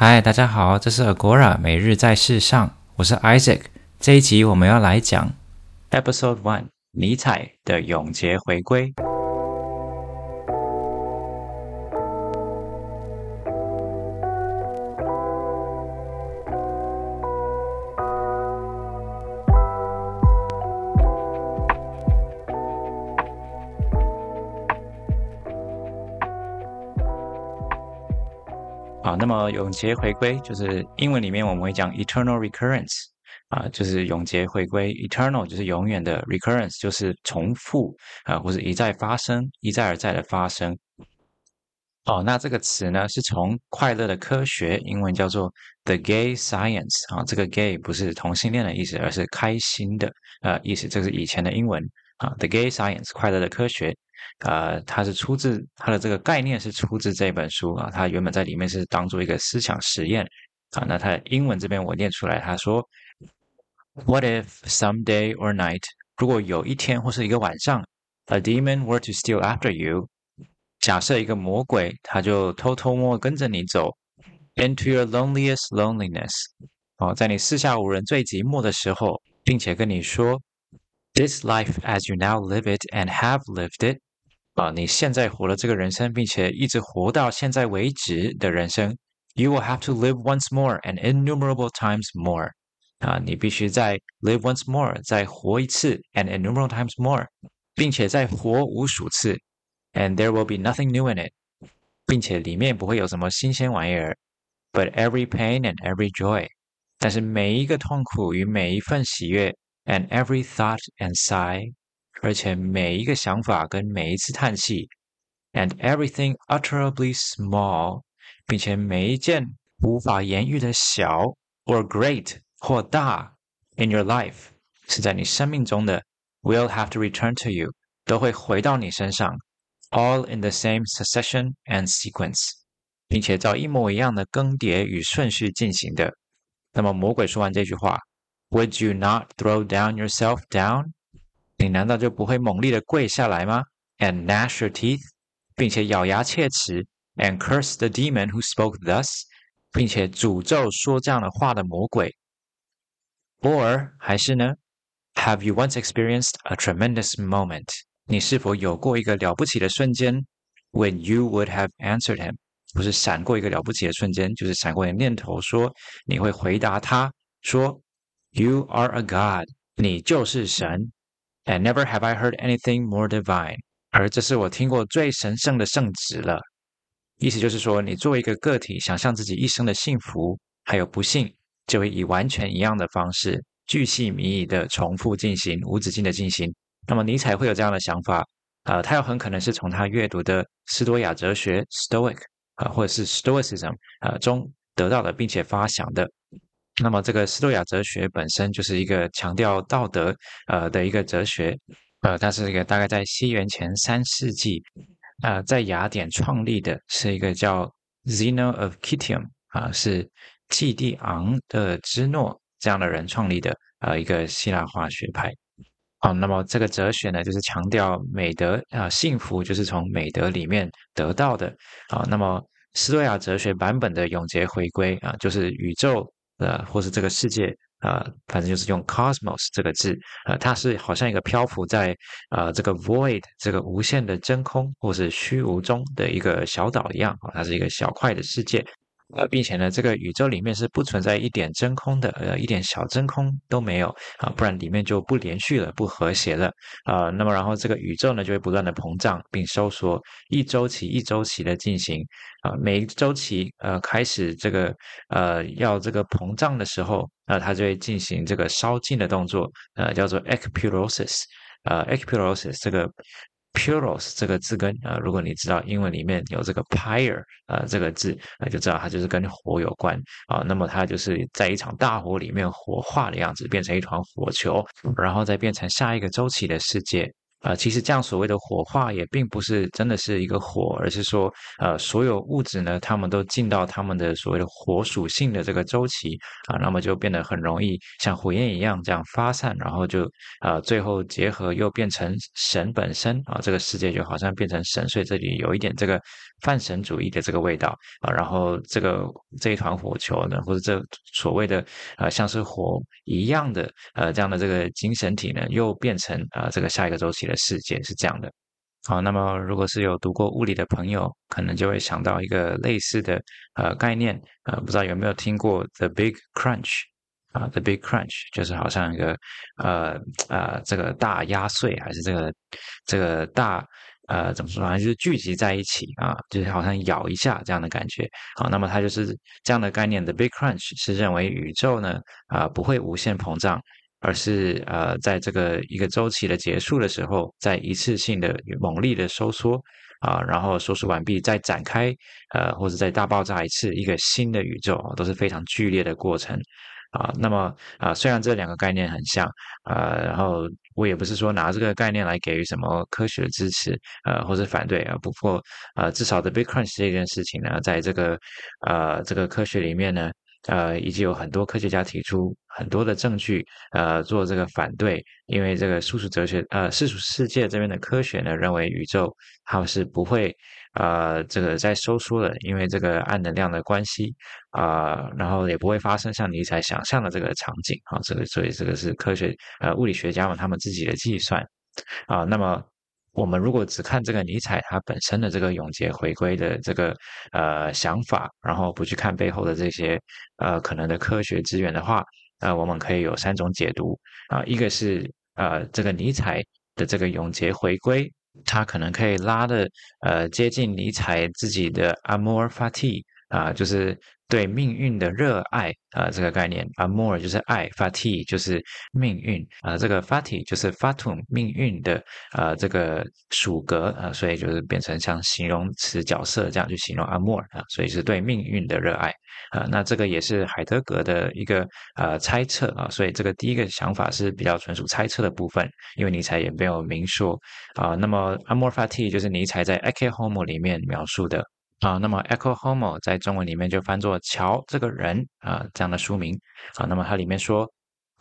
嗨，大家好，这是 Agora 每日在世上，我是 Isaac。这一集我们要来讲 Episode One 尼采的永劫回归。永劫回归就是英文里面我们会讲 eternal recurrence 啊，就是永劫回归，eternal 就是永远的，recurrence 就是重复啊，或者一再发生，一再而再的发生。哦，那这个词呢是从快乐的科学，英文叫做 the gay science 啊，这个 gay 不是同性恋的意思，而是开心的呃意思，这是以前的英文啊，the gay science 快乐的科学。呃，它是出自它的这个概念是出自这本书啊，它原本在里面是当做一个思想实验啊。那它英文这边我念出来，他说：What if some day or night，如果有一天或是一个晚上，a demon were to steal after you，假设一个魔鬼他就偷偷摸摸跟着你走，into your loneliest loneliness，哦，在你四下无人最寂寞的时候，并且跟你说，This life as you now live it and have lived it。啊，你现在活了这个人生，并且一直活到现在为止的人生，You will have to live once more and innumerable times more。啊，你必须再 live once more，再活一次，and innumerable times more，并且再活无数次，and there will be nothing new in it，并且里面不会有什么新鲜玩意儿，but every pain and every joy，但是每一个痛苦与每一份喜悦，and every thought and sigh。 而且每一个想法跟每一次叹气，and everything utterly small，并且每一件无法言喻的小，or great 或大，in your life 是在你生命中的，will have to return to you，都会回到你身上，all in the same succession and sequence，并且照一模一样的更迭与顺序进行的。那么魔鬼说完这句话，Would you not throw down yourself down？ 你难道就不会猛力的跪下来吗？And gnash your teeth，并且咬牙切齿，and curse the demon who spoke thus，并且诅咒说这样的话的魔鬼。Or 还是呢？Have you once experienced a tremendous moment？你是否有过一个了不起的瞬间？When you would have answered him，不是闪过一个了不起的瞬间，就是闪过一个念头说你会回答他说，You are a God，你就是神。 And never have I heard anything more divine，而这是我听过最神圣的圣旨了。意思就是说，你作为一个个体，想象自己一生的幸福还有不幸，就会以完全一样的方式，巨细靡遗的重复进行，无止境的进行。那么尼采会有这样的想法，呃，他有很可能是从他阅读的斯多亚哲学 （Stoic） 啊、或者是 Stoicism 呃中得到的，并且发想的。那么，这个斯多亚哲学本身就是一个强调道德呃的一个哲学，呃，它是一个大概在西元前三世纪，呃，在雅典创立的，是一个叫 Zeno of Citium 啊、呃，是季蒂昂的芝诺这样的人创立的，呃，一个希腊化学派。好，那么这个哲学呢，就是强调美德啊、幸福就是从美德里面得到的。啊，那么斯多亚哲学版本的永劫回归啊、就是宇宙。呃，或是这个世界，呃，反正就是用 cosmos 这个字，呃，它是好像一个漂浮在呃这个 void 这个无限的真空或是虚无中的一个小岛一样，啊，它是一个小块的世界。呃，并且呢，这个宇宙里面是不存在一点真空的，呃，一点小真空都没有啊，不然里面就不连续了，不和谐了啊。那么，然后这个宇宙呢，就会不断的膨胀并收缩，一周期一周期的进行啊。每一周期呃开始这个呃要这个膨胀的时候，那它就会进行这个烧尽的动作，呃，叫做 ekpyrosis，呃，ekpyrosis 这个。Pyros 这个字根啊、如果你知道英文里面有这个 pyre 啊、这个字，那、就知道它就是跟火有关。啊、那么它就是在一场大火里面火化的样子，变成一团火球，然后再变成下一个周期的世界。呃，其实这样所谓的火化也并不是真的是一个火，而是说，呃，所有物质呢，它们都进到它们的所谓的火属性的这个周期啊，那么就变得很容易像火焰一样这样发散，然后就呃最后结合又变成神本身啊，这个世界就好像变成神，所以这里有一点这个泛神主义的这个味道啊，然后这个这一团火球呢，或者这所谓的呃像是火一样的呃这样的这个精神体呢，又变成呃这个下一个周期。的世界是这样的，好，那么如果是有读过物理的朋友，可能就会想到一个类似的呃概念，呃，不知道有没有听过 The Big Crunch 啊，The Big Crunch 就是好像一个呃呃这个大压碎，还是这个这个大呃怎么说反正，就是聚集在一起啊，就是好像咬一下这样的感觉，好，那么它就是这样的概念，The Big Crunch 是认为宇宙呢啊，不会无限膨胀。而是呃，在这个一个周期的结束的时候，在一次性的猛烈的收缩啊，然后收缩完毕再展开，呃，或者再大爆炸一次，一个新的宇宙都是非常剧烈的过程啊。那么啊，虽然这两个概念很像啊，然后我也不是说拿这个概念来给予什么科学支持呃，或者反对啊。不过呃，至少 The Big Crunch 这件事情呢，在这个呃这个科学里面呢。呃，已经有很多科学家提出很多的证据，呃，做这个反对，因为这个世俗哲学，呃，世俗世界这边的科学呢，认为宇宙它是不会，呃，这个再收缩的，因为这个暗能量的关系，啊、然后也不会发生像尼采想象的这个场景，啊，这个所以这个是科学，呃，物理学家们他们自己的计算，啊，那么。我们如果只看这个尼采他本身的这个永劫回归的这个呃想法，然后不去看背后的这些呃可能的科学资源的话，呃，我们可以有三种解读啊、一个是呃这个尼采的这个永劫回归，他可能可以拉的呃接近尼采自己的 amor fati 啊、就是。对命运的热爱啊、呃，这个概念，amor 就是爱，fati 就是命运啊、呃，这个 fati 就是 fatum 命运的啊、呃，这个属格啊、所以就是变成像形容词角色这样去形容 amor 啊，所以是对命运的热爱啊、那这个也是海德格的一个呃猜测啊，所以这个第一个想法是比较纯属猜测的部分，因为尼采也没有明说啊。那么 amor fati 就是尼采在 Ecce Homo 里面描述的。啊，那么 Ecce Homo 在中文里面就翻作“瞧这个人”啊，这样的书名。啊，那么它里面说，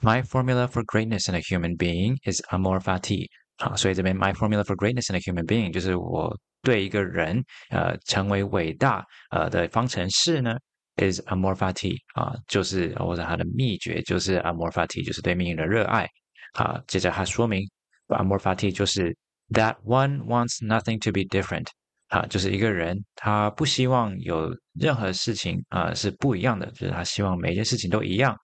My formula for greatness in a human being is amor fati。啊，所以这边 My formula for greatness in a human being 就是我对一个人呃成为伟大呃的方程式呢，is amor fati。啊，就是或者它的秘诀就是 amor fati，就是对命运的热爱。啊，接着它说明 amor fati 就是 That one wants nothing to be different。 啊，就是一个人，他不希望有任何事情啊是不一样的，就是他希望每件事情都一样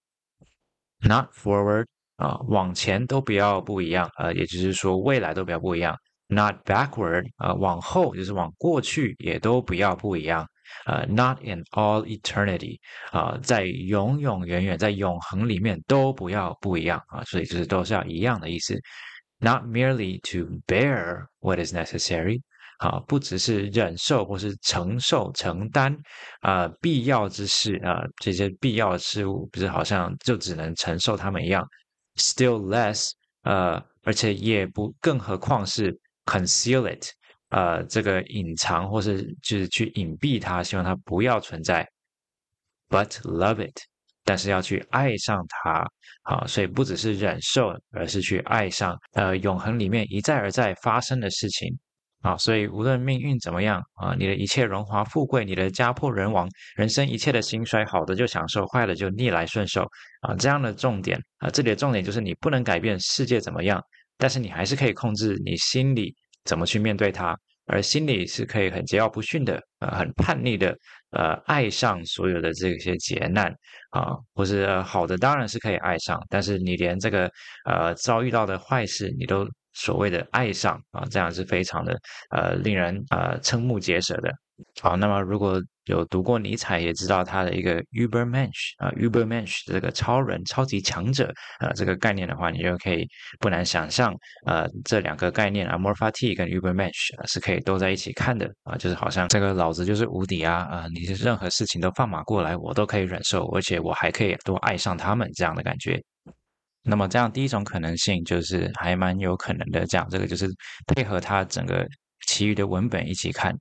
，not forward 啊，往前都不要不一样，呃，也就是说未来都不要不一样，not backward 啊，往后就是往过去也都不要不一样，呃，not in all eternity 啊，在永永远远在永恒里面都不要不一样啊，所以就是都是要一样的意思，not merely to bear what is necessary。啊，不只是忍受或是承受、承担啊、必要之事啊、这些必要的事物，不是好像就只能承受它们一样。Still less，呃，而且也不，更何况是 conceal it，呃，这个隐藏或是就是去隐蔽它，希望它不要存在。But love it，但是要去爱上它。好，所以不只是忍受，而是去爱上呃永恒里面一再而再发生的事情。啊，所以无论命运怎么样啊，你的一切荣华富贵，你的家破人亡，人生一切的兴衰，好的就享受，坏的就逆来顺受啊，这样的重点啊，这里的重点就是你不能改变世界怎么样，但是你还是可以控制你心里怎么去面对它，而心里是可以很桀骜不驯的，呃，很叛逆的，呃，爱上所有的这些劫难啊，或是，好的当然是可以爱上，但是你连这个呃遭遇到的坏事你都。所谓的爱上啊，这样是非常的呃令人呃瞠目结舌的。好，那么如果有读过尼采，也知道他的一个 Übermensch 啊，Übermensch 这个超人、超级强者啊这个概念的话，你就可以不难想象，呃，这两个概念 Amor Fati 跟 Übermensch 是可以都在一起看的啊，就是好像这个老子就是无敌啊啊，你任何事情都放马过来，我都可以忍受，而且我还可以多爱上他们这样的感觉。那么这样第一种可能性就是还蛮有可能的，讲这个就是配合它整个其余的文本一起看。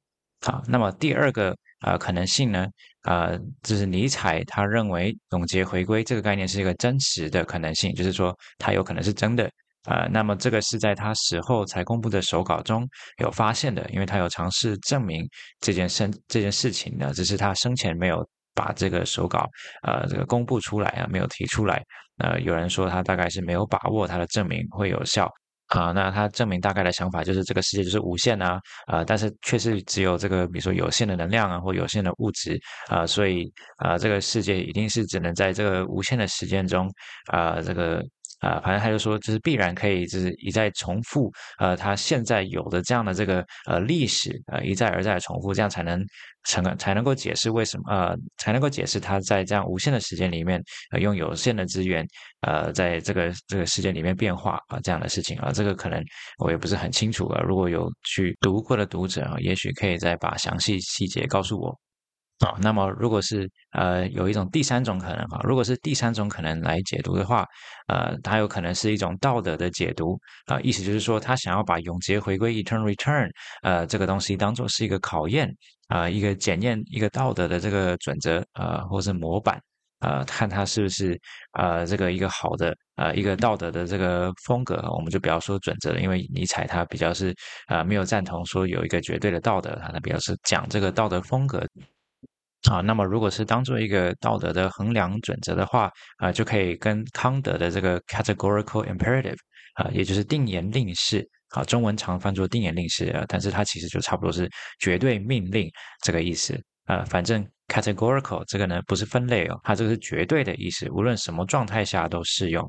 好，那么第二个呃可能性呢，呃，就是尼采他认为总结回归这个概念是一个真实的可能性，就是说它有可能是真的。呃，那么这个是在他死后才公布的手稿中有发现的，因为他有尝试证明这件事这件事情呢，只是他生前没有把这个手稿呃这个公布出来啊，没有提出来。呃，有人说他大概是没有把握他的证明会有效啊，那他证明大概的想法就是这个世界就是无限啊，呃，但是却是只有这个比如说有限的能量啊或有限的物质啊，所以啊，这个世界一定是只能在这个无限的实践中啊，这个。啊、反正他就说，就是必然可以，就是一再重复，呃，他现在有的这样的这个呃历史，呃，一再而再的重复，这样才能成，才能够解释为什么，呃，才能够解释他在这样无限的时间里面，呃，用有限的资源，呃，在这个这个世界里面变化啊、呃，这样的事情啊、呃，这个可能我也不是很清楚啊，如果有去读过的读者啊，也许可以再把详细细节告诉我。啊，那么如果是呃有一种第三种可能哈，如果是第三种可能来解读的话，呃，它有可能是一种道德的解读。啊，意思就是说他想要把永劫回归 （eternal return） 呃这个东西当做是一个考验啊，一个检验一个道德的这个准则啊，或是模板。啊，看它是不是呃这个一个好的呃一个道德的这个风格，我们就不要说准则了，因为尼采他比较是啊没有赞同说有一个绝对的道德，他比较是讲这个道德风格。啊，那么如果是当做一个道德的衡量准则的话，啊，就可以跟康德的这个 categorical imperative 啊，也就是定言令式，啊，中文常翻作定言令式啊，但是它其实就差不多是绝对命令这个意思啊。反正 categorical 这个呢不是分类哦，它这个是绝对的意思，无论什么状态下都适用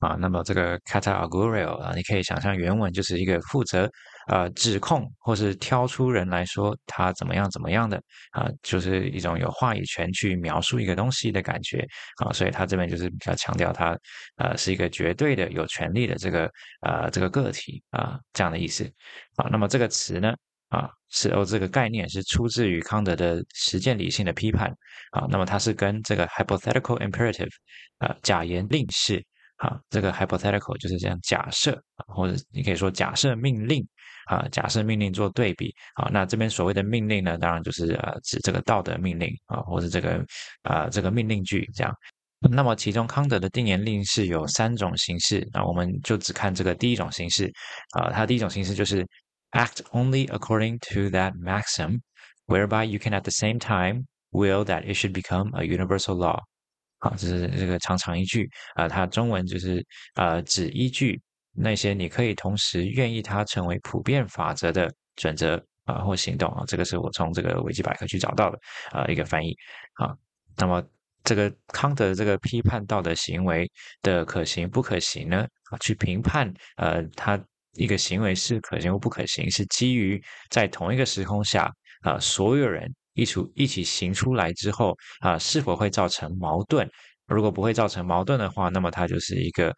啊。那么这个 kata agoreo 啊，你可以想象原文就是一个负责。呃，指控或是挑出人来说他怎么样怎么样的啊，就是一种有话语权去描述一个东西的感觉啊，所以他这边就是比较强调他呃是一个绝对的有权利的这个呃这个个体啊这样的意思啊。那么这个词呢啊是哦这个概念是出自于康德的实践理性的批判啊，那么它是跟这个 hypothetical imperative 啊假言令式啊这个 hypothetical 就是这样假设啊，或者你可以说假设命令。啊，假设命令做对比，啊，那这边所谓的命令呢，当然就是呃指这个道德命令啊，或者这个啊这个命令句这样。那么其中康德的定言令是有三种形式，那我们就只看这个第一种形式，啊，它第一种形式就是 act only according to that maxim, whereby you can at the same time will that it should become a universal law。好，这是这个长长一句，啊，它中文就是呃只依据。那些你可以同时愿意它成为普遍法则的准则啊，或行动啊，这个是我从这个维基百科去找到的啊一个翻译啊。那么这个康德这个批判道德行为的可行不可行呢？啊，去评判呃他一个行为是可行或不可行，是基于在同一个时空下啊所有人一出一起行出来之后啊是否会造成矛盾？如果不会造成矛盾的话，那么它就是一个。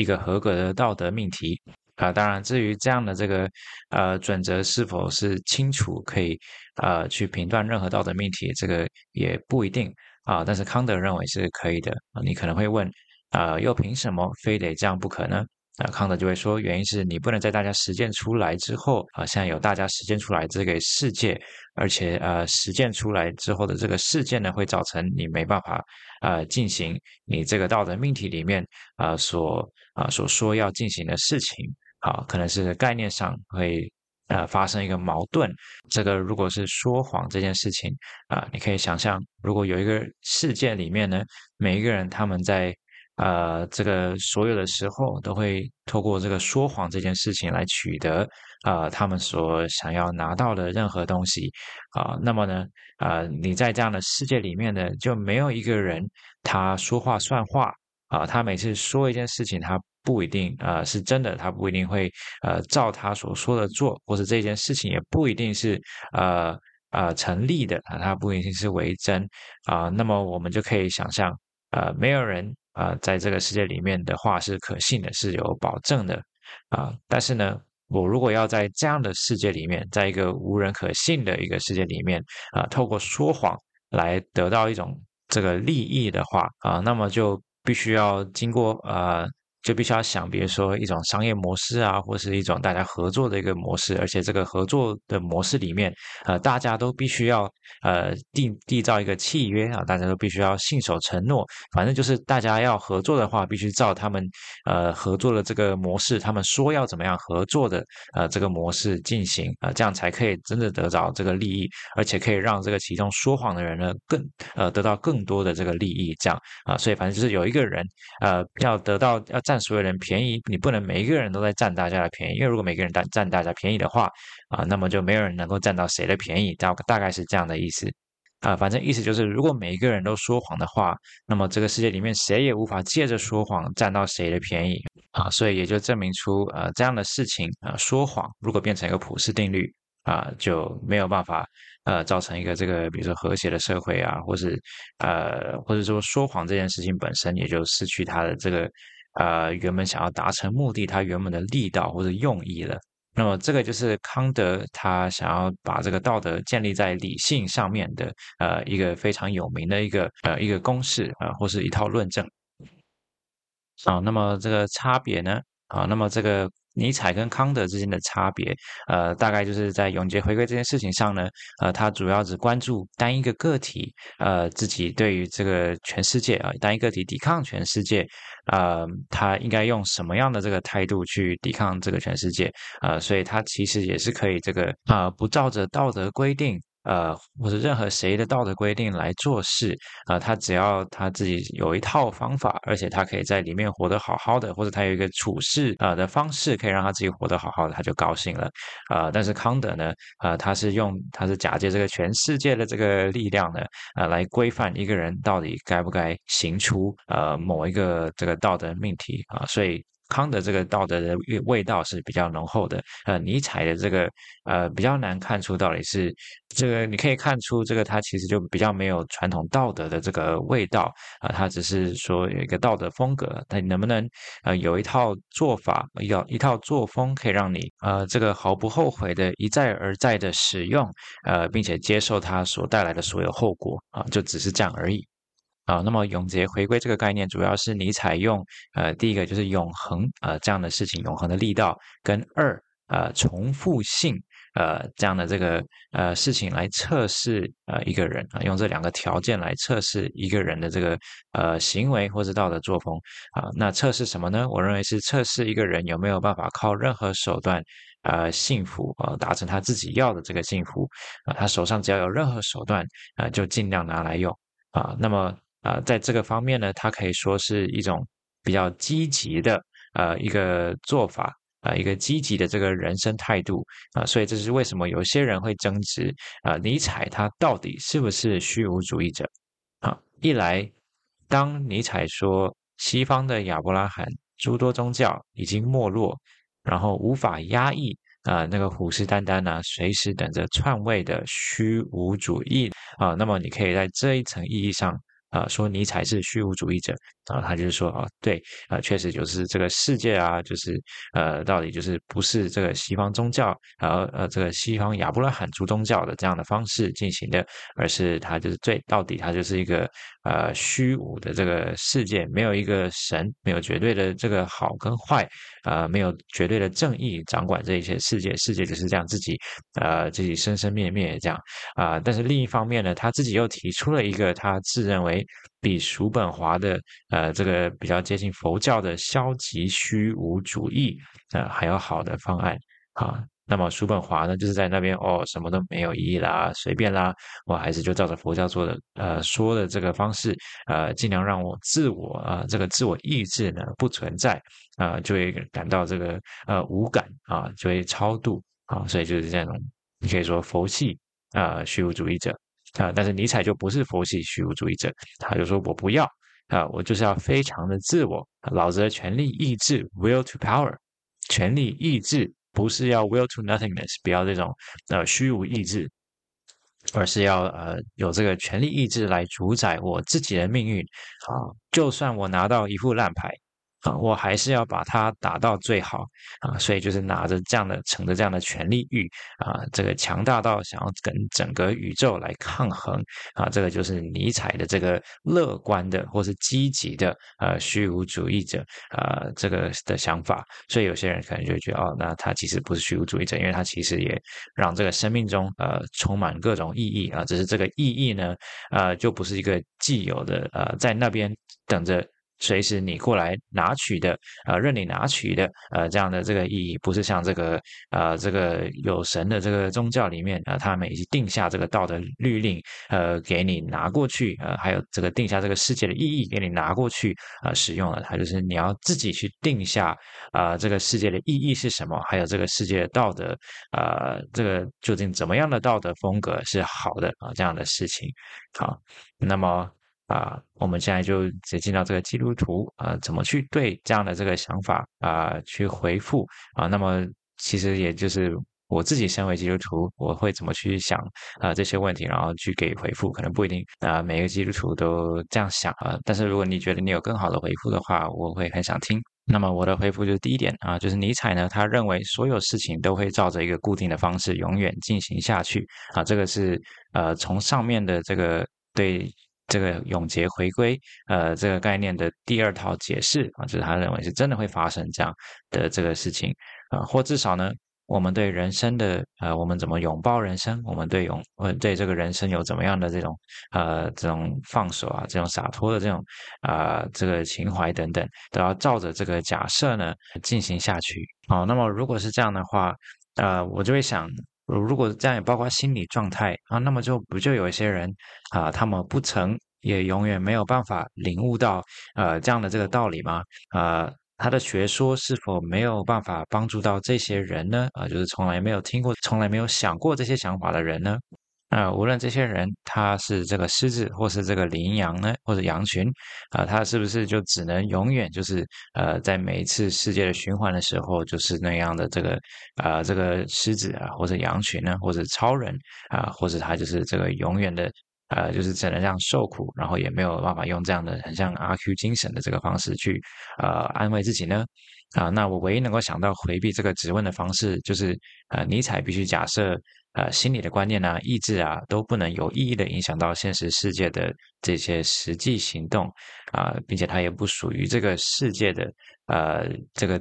一个合格的道德命题啊，当然，至于这样的这个呃准则是否是清楚可以呃去评断任何道德命题，这个也不一定啊。但是康德认为是可以的啊。你可能会问啊，又凭什么非得这样不可呢？啊，康德就会说，原因是你不能在大家实践出来之后啊，现在有大家实践出来这个世界，而且呃，实践出来之后的这个事件呢，会造成你没办法呃进行你这个道德命题里面啊、所啊、所说要进行的事情，好，可能是概念上会呃发生一个矛盾。这个如果是说谎这件事情啊、你可以想象，如果有一个事件里面呢，每一个人他们在呃，这个所有的时候都会透过这个说谎这件事情来取得啊、他们所想要拿到的任何东西啊、那么呢，啊、你在这样的世界里面呢，就没有一个人他说话算话啊、他每次说一件事情，他不一定啊、是真的，他不一定会呃照他所说的做，或者这件事情也不一定是呃呃成立的啊，他不一定是为真啊、那么我们就可以想象，呃，没有人。啊、在这个世界里面的话是可信的，是有保证的啊、但是呢，我如果要在这样的世界里面，在一个无人可信的一个世界里面啊、透过说谎来得到一种这个利益的话啊、那么就必须要经过啊就必须要想，比如说一种商业模式啊，或是一种大家合作的一个模式，而且这个合作的模式里面，呃，大家都必须要呃缔缔造一个契约啊，大家都必须要信守承诺。反正就是大家要合作的话，必须照他们呃合作的这个模式，他们说要怎么样合作的呃这个模式进行啊，这样才可以真的得到这个利益，而且可以让这个其中说谎的人呢更呃得到更多的这个利益，这样啊，所以反正就是有一个人呃要得到要占。所有人便宜，你不能每一个人都在占大家的便宜，因为如果每个人占占大家便宜的话，啊，那么就没有人能够占到谁的便宜，大大概是这样的意思，啊，反正意思就是，如果每一个人都说谎的话，那么这个世界里面谁也无法借着说谎占到谁的便宜，啊，所以也就证明出，呃，这样的事情，啊，说谎如果变成一个普世定律。啊，就没有办法，呃，造成一个这个，比如说和谐的社会啊，或是，呃，或者说说谎这件事情本身也就失去它的这个，呃，原本想要达成目的，他原本的力道或者用意了。那么这个就是康德他想要把这个道德建立在理性上面的，呃，一个非常有名的一个，呃，一个公式啊，或是一套论证。啊，那么这个差别呢？啊，那么这个。尼采跟康德之间的差别，呃，大概就是在永劫回归这件事情上呢，呃，他主要只关注单一个个体，呃，自己对于这个全世界啊，单一个体抵抗全世界，呃，他应该用什么样的这个态度去抵抗这个全世界，呃，所以他其实也是可以这个啊，呃，不照着道德规定。呃，或者任何谁的道德规定来做事，呃，他只要他自己有一套方法，而且他可以在里面活得好好的，或者他有一个处事呃的方式，可以让他自己活得好好的，他就高兴了。呃，但是康德呢，呃，他是用他是假借这个全世界的这个力量呢，呃，来规范一个人到底该不该行出呃某一个这个道德命题啊，所以。康德这个道德的味道是比较浓厚的，呃，尼采的这个呃比较难看出到底是这个，你可以看出这个他其实就比较没有传统道德的这个味道啊，他、只是说有一个道德风格，他能不能呃有一套做法，有一套作风可以让你呃这个毫不后悔的一再而再的使用，呃，并且接受它所带来的所有后果啊、就只是这样而已。啊，那么永劫回归这个概念，主要是你采用呃第一个就是永恒呃这样的事情，永恒的力道，跟二呃重复性呃这样的这个呃事情来测试呃一个人啊，用这两个条件来测试一个人的这个呃行为或者道德作风啊。那测试什么呢？我认为是测试一个人有没有办法靠任何手段呃幸福啊，达成他自己要的这个幸福啊。他手上只要有任何手段啊，就尽量拿来用啊。那么。啊、在这个方面呢，它可以说是一种比较积极的呃一个做法啊、一个积极的这个人生态度啊、所以这是为什么有些人会争执啊、尼采他到底是不是虚无主义者啊？一来，当尼采说西方的亚伯拉罕诸多宗教已经没落，然后无法压抑啊、那个虎视眈眈啊，随时等着篡位的虚无主义啊，那么你可以在这一层意义上。啊，说尼采是虚无主义者，然后他就是说啊，对，啊，确实就是这个世界啊，就是呃，到底就是不是这个西方宗教，然后呃，这个西方亚伯拉罕族宗教的这样的方式进行的，而是他就是最到底他就是一个呃虚无的这个世界，没有一个神，没有绝对的这个好跟坏，啊、没有绝对的正义掌管这一些世界，世界就是这样自己呃自己生生灭灭这样啊、但是另一方面呢，他自己又提出了一个他自认为。比叔本华的呃这个比较接近佛教的消极虚无主义呃还要好的方案啊，那么叔本华呢就是在那边哦什么都没有意义啦，随便啦，我还是就照着佛教做的呃说的这个方式呃尽量让我自我啊、这个自我意志呢不存在啊、就会感到这个呃无感啊就会超度啊，所以就是这种你可以说佛系啊、虚无主义者。啊，但是尼采就不是佛系虚无主义者，他就说我不要啊，我就是要非常的自我，老子的权力意志 will to power，权力意志不是要 will to nothingness，不要这种呃虚无意志，而是要呃有这个权力意志来主宰我自己的命运。啊，就算我拿到一副烂牌啊，我还是要把它打到最好啊，所以就是拿着这样的乘着这样的权力欲啊，这个强大到想要跟整个宇宙来抗衡啊，这个就是尼采的这个乐观的或是积极的呃虚无主义者啊这个的想法，所以有些人可能就觉得哦，那他其实不是虚无主义者，因为他其实也让这个生命中呃充满各种意义啊，只是这个意义呢呃就不是一个既有的呃在那边等着。随时你过来拿取的，呃，任你拿取的，呃，这样的这个意义，不是像这个，呃，这个有神的这个宗教里面，呃，他们已经定下这个道德律令，呃，给你拿过去，呃，还有这个定下这个世界的意义给你拿过去，呃，使用了，它就是你要自己去定下，啊，这个世界的意义是什么，还有这个世界的道德，呃，这个究竟怎么样的道德风格是好的啊，这样的事情，好，那么。啊，我们现在就直接进到这个基督徒啊，怎么去对这样的这个想法啊去回复啊？那么其实也就是我自己身为基督徒，我会怎么去想啊这些问题，然后去给回复，可能不一定啊每个基督徒都这样想啊。但是如果你觉得你有更好的回复的话，我会很想听。那么我的回复就是第一点啊，就是尼采呢，他认为所有事情都会照着一个固定的方式永远进行下去啊。这个是呃从上面的这个对。这个永劫回归，呃，这个概念的第二套解释啊，就是他认为是真的会发生这样的这个事情啊，或至少呢，我们对人生的呃，我们怎么拥抱人生，我们对永，我们对这个人生有怎么样的这种呃，这种放手啊，这种洒脱的这种啊、呃，这个情怀等等，都要照着这个假设呢进行下去。好，那么如果是这样的话，呃，我就会想。如果这样也包括心理状态啊，那么就不就有一些人啊，他们不曾也永远没有办法领悟到呃这样的这个道理吗？啊，他的学说是否没有办法帮助到这些人呢？啊，就是从来没有听过、从来没有想过这些想法的人呢？啊，无论这些人他是这个狮子，或是这个羚羊呢，或者羊群，啊，他是不是就只能永远就是呃，在每一次世界的循环的时候，就是那样的这个啊、呃，这个狮子啊，或者羊群呢，或者超人啊，或者他就是这个永远的呃，就是只能这样受苦，然后也没有办法用这样的很像阿 Q 精神的这个方式去呃安慰自己呢？啊，那我唯一能够想到回避这个质问的方式，就是呃，尼采必须假设。呃，心理的观念啊，意志啊，都不能有意义的影响到现实世界的这些实际行动啊，并且它也不属于这个世界的呃这个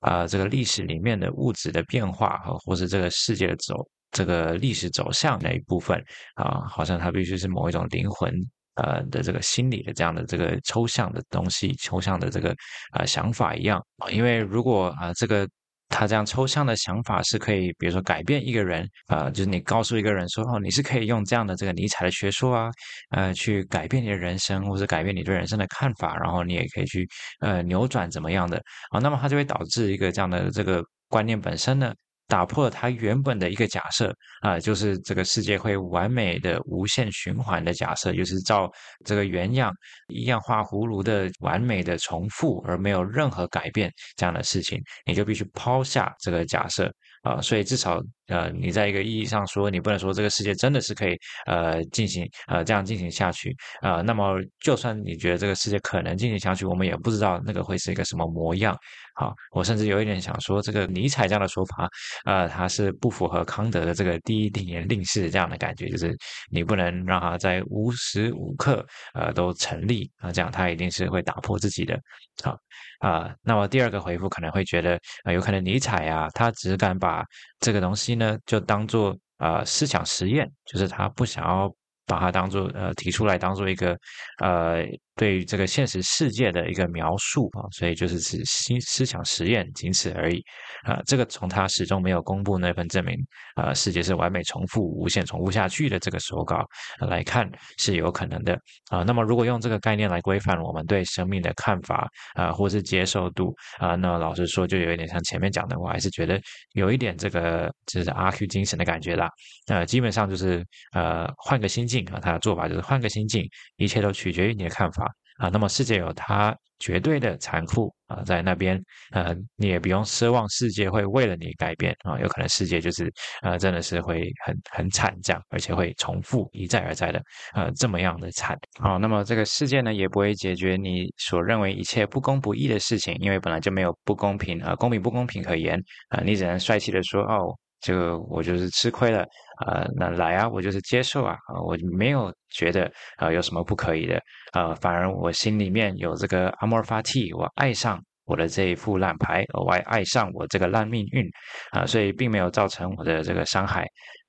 啊、这个历史里面的物质的变化和或是这个世界的走这个历史走向那一部分啊，好像它必须是某一种灵魂呃的这个心理的这样的这个抽象的东西，抽象的这个啊、想法一样啊，因为如果啊、这个。他这样抽象的想法是可以，比如说改变一个人啊、就是你告诉一个人说，哦，你是可以用这样的这个尼采的学说啊，呃，去改变你的人生，或者改变你对人生的看法，然后你也可以去呃扭转怎么样的啊，那么它就会导致一个这样的这个观念本身呢。打破了他原本的一个假设啊、就是这个世界会完美的无限循环的假设，就是照这个原样一样画葫芦的完美的重复，而没有任何改变这样的事情，你就必须抛下这个假设啊、所以至少呃，你在一个意义上说，你不能说这个世界真的是可以呃进行呃这样进行下去啊、那么就算你觉得这个世界可能进行下去，我们也不知道那个会是一个什么模样。好，我甚至有一点想说，这个尼采这样的说法，呃，他是不符合康德的这个第一定言令式这样的感觉，就是你不能让他在无时无刻呃都成立啊，这样他一定是会打破自己的。好啊、呃，那么第二个回复可能会觉得，呃，有可能尼采啊，他只敢把这个东西呢就当做呃思想实验，就是他不想要把它当做呃提出来当做一个呃。对于这个现实世界的一个描述啊，所以就是指新思想实验，仅此而已啊。这个从他始终没有公布那份证明啊，世界是完美重复、无限重复下去的这个手稿来看是有可能的啊。那么如果用这个概念来规范我们对生命的看法啊，或是接受度啊，那老实说就有一点像前面讲的，我还是觉得有一点这个就是阿 Q 精神的感觉啦。呃，基本上就是呃换个心境啊，他的做法就是换个心境，一切都取决于你的看法。啊，那么世界有它绝对的残酷啊，在那边，呃，你也不用奢望世界会为了你改变啊，有可能世界就是呃，真的是会很很惨这样，而且会重复一再而再的呃这么样的惨。好，那么这个世界呢，也不会解决你所认为一切不公不义的事情，因为本来就没有不公平啊，公平不公平可言啊，你只能帅气的说哦。这个我就是吃亏了，呃，那来啊，我就是接受啊，啊，我没有觉得啊、呃、有什么不可以的，呃，反而我心里面有这个 amor fati，我爱上我的这一副烂牌，我爱爱上我这个烂命运啊、所以并没有造成我的这个伤害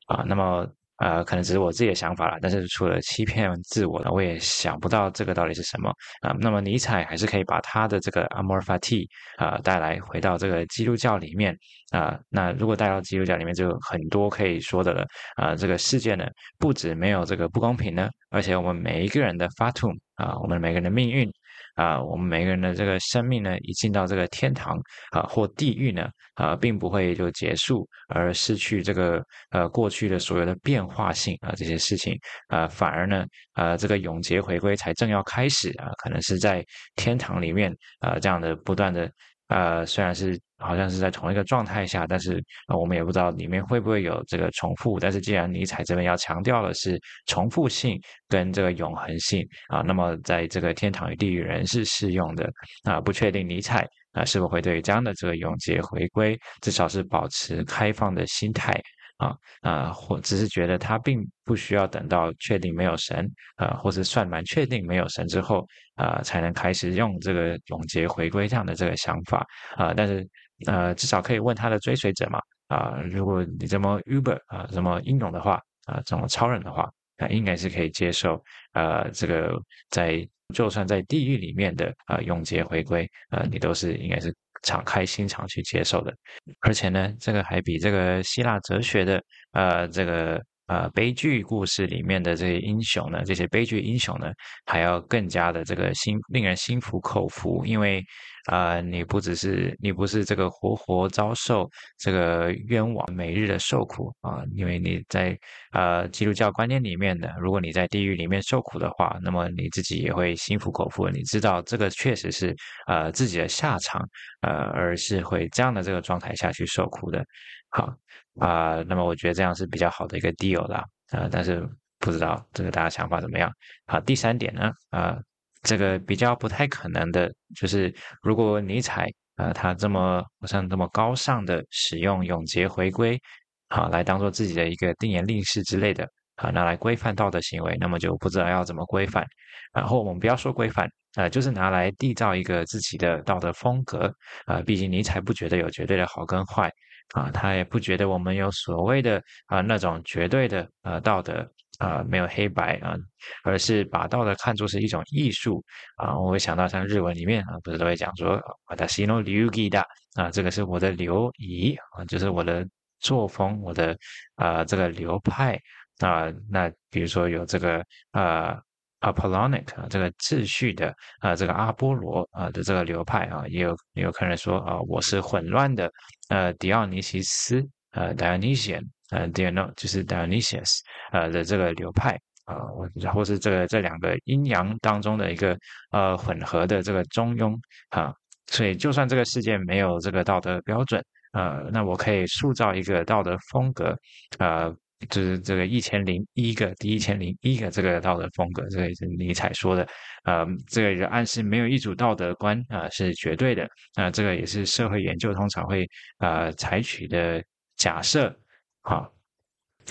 啊、那么。呃，可能只是我自己的想法了，但是除了欺骗自我呢，我也想不到这个到底是什么啊、那么尼采还是可以把他的这个 amor fati 啊带来回到这个基督教里面啊、那如果带到基督教里面，就很多可以说的了啊、这个世界呢，不止没有这个不公平呢，而且我们每一个人的 fatum 啊，我们每个人的命运。啊，我们每个人的这个生命呢，一进到这个天堂啊或地狱呢，啊，并不会就结束而失去这个呃过去的所有的变化性啊这些事情啊，反而呢，啊，这个永劫回归才正要开始啊，可能是在天堂里面啊这样的不断的。呃，虽然是好像是在同一个状态下，但是呃，我们也不知道里面会不会有这个重复。但是既然尼采这边要强调的是重复性跟这个永恒性啊，那么在这个天堂与地狱仍是适用的啊。不确定尼采啊是否会对这样的这个永劫回归，至少是保持开放的心态。啊啊，或只是觉得他并不需要等到确定没有神，啊，或是算蛮确定没有神之后，啊，才能开始用这个永劫回归这样的这个想法，啊，但是呃，至少可以问他的追随者嘛，啊，如果你这么 Uber 啊，这么英勇的话，啊，这种超人的话，啊，应该是可以接受，呃，这个在就算在地狱里面的啊永劫回归，啊，你都是应该是。敞开心肠去接受的，而且呢，这个还比这个希腊哲学的呃这个呃悲剧故事里面的这些英雄呢，这些悲剧英雄呢，还要更加的这个心令人心服口服，因为。啊、你不只是你不是这个活活遭受这个冤枉，每日的受苦啊、因为你在呃基督教观念里面的，如果你在地狱里面受苦的话，那么你自己也会心服口服，你知道这个确实是呃自己的下场，呃，而是会这样的这个状态下去受苦的。好啊、那么我觉得这样是比较好的一个 deal 啦，呃，但是不知道这个大家想法怎么样？好，第三点呢，啊、这个比较不太可能的，就是如果尼采啊、呃，他这么好像这么高尚的使用永劫回归，啊、来当做自己的一个定言令式之类的，啊，拿来规范道德行为，那么就不知道要怎么规范。然后我们不要说规范，呃，就是拿来缔造一个自己的道德风格，啊，毕竟尼采不觉得有绝对的好跟坏，啊，他也不觉得我们有所谓的啊那种绝对的呃道德。啊、没有黑白啊，而是把道德看作是一种艺术啊。我会想到像日文里面啊，不是都会讲说“私の流仪だ”啊，这个是我的流仪啊，就是我的作风，我的啊这个流派啊。那比如说有这个啊 Apollonic 啊，这个秩序的啊，这个阿波罗啊的这个流派啊，也有也有客人说啊，我是混乱的呃狄奥尼西斯呃 Dionysian。呃，Dion 就是 Dionysius 呃的这个流派啊，或、呃、或是这个这两个阴阳当中的一个呃混合的这个中庸啊，所以就算这个世界没有这个道德标准，呃，那我可以塑造一个道德风格，呃，就是这个一千零一个第一千零一个这个道德风格，这个是尼采说的，呃，这个就暗示没有一组道德观啊、是绝对的，那、这个也是社会研究通常会呃采取的假设。好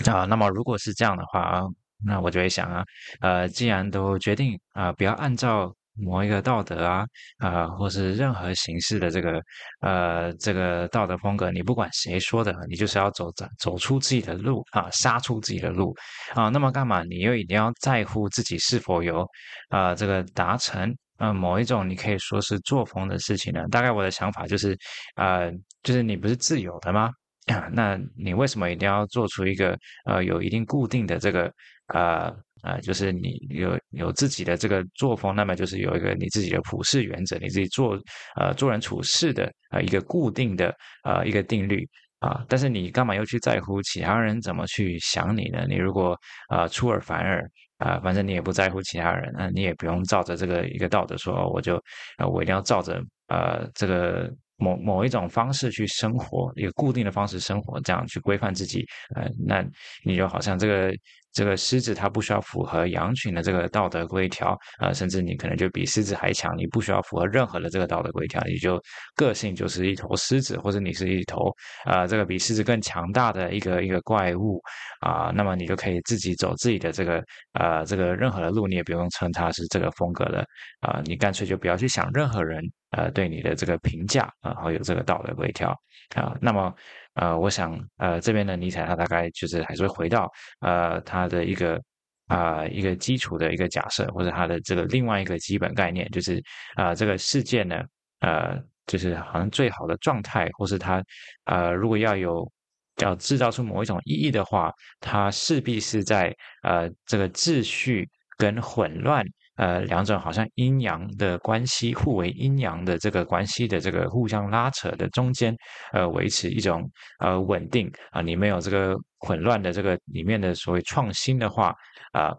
啊，那么如果是这样的话啊，那我就会想啊，呃，既然都决定啊，不要按照某一个道德啊，啊，或是任何形式的这个呃这个道德风格，你不管谁说的，你就是要走走走出自己的路啊，杀出自己的路啊，那么干嘛？你又一定要在乎自己是否有啊这个达成啊某一种你可以说是作风的事情呢？大概我的想法就是，呃，就是你不是自由的吗？啊，那你为什么一定要做出一个呃有一定固定的这个呃呃，就是你有有自己的这个作风，那么就是有一个你自己的普世原则，你自己做呃做人处事的呃一个固定的呃一个定律啊，但是你干嘛又去在乎其他人怎么去想你呢？你如果呃出尔反尔啊、反正你也不在乎其他人，那、你也不用照着这个一个道德说，我就呃我一定要照着呃这个。某某一种方式去生活，一个固定的方式生活，这样去规范自己，呃，那你就好像这个这个狮子，它不需要符合羊群的这个道德规条，呃，甚至你可能就比狮子还强，你不需要符合任何的这个道德规条，你就个性就是一头狮子，或者你是一头啊、呃，这个比狮子更强大的一个一个怪物啊、那么你就可以自己走自己的这个呃这个任何的路，你也不用称它是这个风格的啊、你干脆就不要去想任何人。呃，对你的这个评价啊，还有这个道德规条啊，那么呃，我想呃，这边的尼采他大概就是还是会回到呃他的一个啊、一个基础的一个假设，或者他的这个另外一个基本概念，就是啊、这个世界呢，呃，就是好像最好的状态，或是他呃如果要有要制造出某一种意义的话，它势必是在呃这个秩序跟混乱。呃，两种好像阴阳的关系，互为阴阳的这个关系的这个互相拉扯的中间，呃，维持一种呃稳定啊、你没有这个混乱的这个里面的所谓创新的话啊、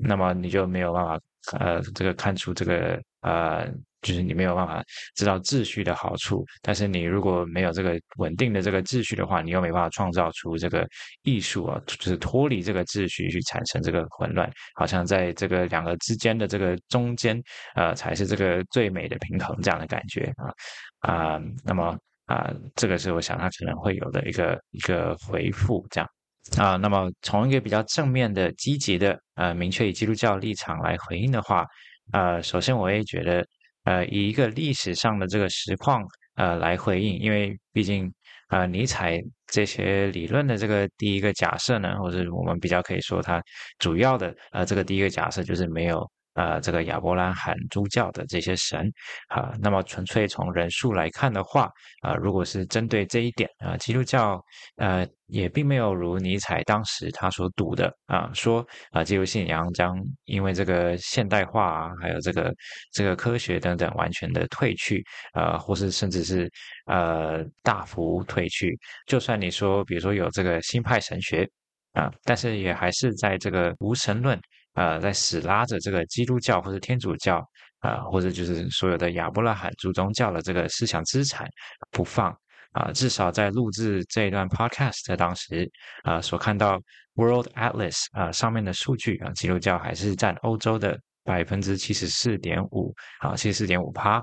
那么你就没有办法呃这个看出这个呃。就是你没有办法知道秩序的好处，但是你如果没有这个稳定的这个秩序的话，你又没办法创造出这个艺术啊，就是脱离这个秩序去产生这个混乱，好像在这个两个之间的这个中间，呃，才是这个最美的平衡这样的感觉啊啊、那么啊、这个是我想他可能会有的一个一个回复这样啊、那么从一个比较正面的、积极的呃，明确以基督教立场来回应的话，呃，首先我也觉得。呃，以一个历史上的这个实况呃来回应，因为毕竟呃尼采这些理论的这个第一个假设呢，或者我们比较可以说它主要的呃这个第一个假设就是没有。呃，这个亚伯拉罕诸教的这些神，啊，那么纯粹从人数来看的话，啊，如果是针对这一点，啊，基督教，呃，也并没有如尼采当时他所读的，啊，说啊，基督信仰将因为这个现代化啊，还有这个这个科学等等完全的退去，呃，或是甚至是呃大幅退去。就算你说，比如说有这个新派神学，啊，但是也还是在这个无神论。呃，在死拉着这个基督教或者天主教啊、或者就是所有的亚伯拉罕诸宗教的这个思想资产不放啊、至少在录制这一段 podcast 的当时啊、所看到 World Atlas 啊、上面的数据啊、基督教还是占欧洲的百分之七十四点五啊，七十四点五趴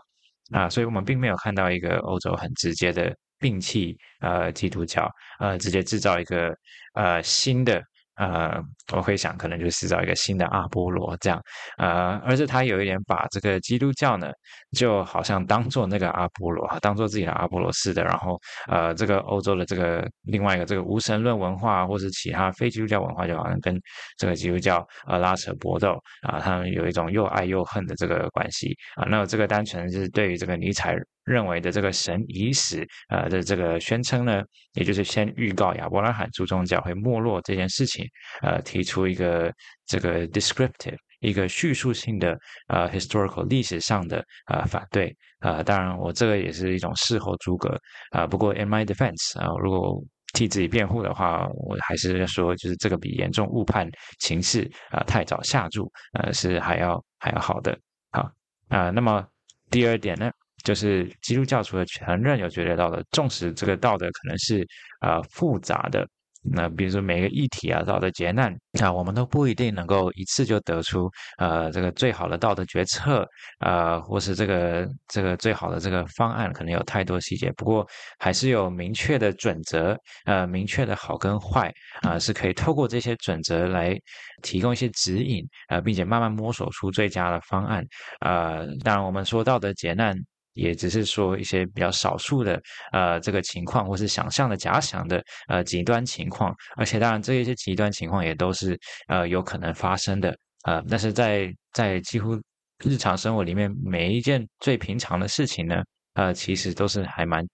啊，所以我们并没有看到一个欧洲很直接的摒弃呃基督教呃，直接制造一个呃新的。呃，我会想，可能就是制造一个新的阿波罗这样，呃，而是他有一点把这个基督教呢，就好像当做那个阿波罗，当做自己的阿波罗似的，然后呃，这个欧洲的这个另外一个这个无神论文化，或是其他非基督教文化，就好像跟这个基督教呃拉扯搏斗啊，他们有一种又爱又恨的这个关系啊，那这个单纯是对于这个尼采。认为的这个神已死，呃的这个宣称呢，也就是先预告亚伯拉罕诸宗教会没落这件事情，呃，提出一个这个 descriptive 一个叙述性的呃 historical 历史上的呃反对，呃，当然我这个也是一种事后诸葛，啊、不过 in my defense 啊、如果替自己辩护的话，我还是说就是这个比严重误判情势啊、太早下注，呃，是还要还要好的，好啊、那么第二点呢？就是基督教除了承认有绝对道德，纵使这个道德可能是呃复杂的，那比如说每个议题啊，道德劫难啊，我们都不一定能够一次就得出呃这个最好的道德决策，呃，或是这个这个最好的这个方案，可能有太多细节。不过还是有明确的准则，呃，明确的好跟坏啊，是可以透过这些准则来提供一些指引，呃，并且慢慢摸索出最佳的方案。呃，当然我们说道德劫难。也只是说一些比较少数的呃这个情况，或是想象的假想的呃极端情况，而且当然这一些极端情况也都是呃有可能发生的呃，但是在在几乎日常生活里面，每一件最平常的事情呢，呃其实都是还蛮。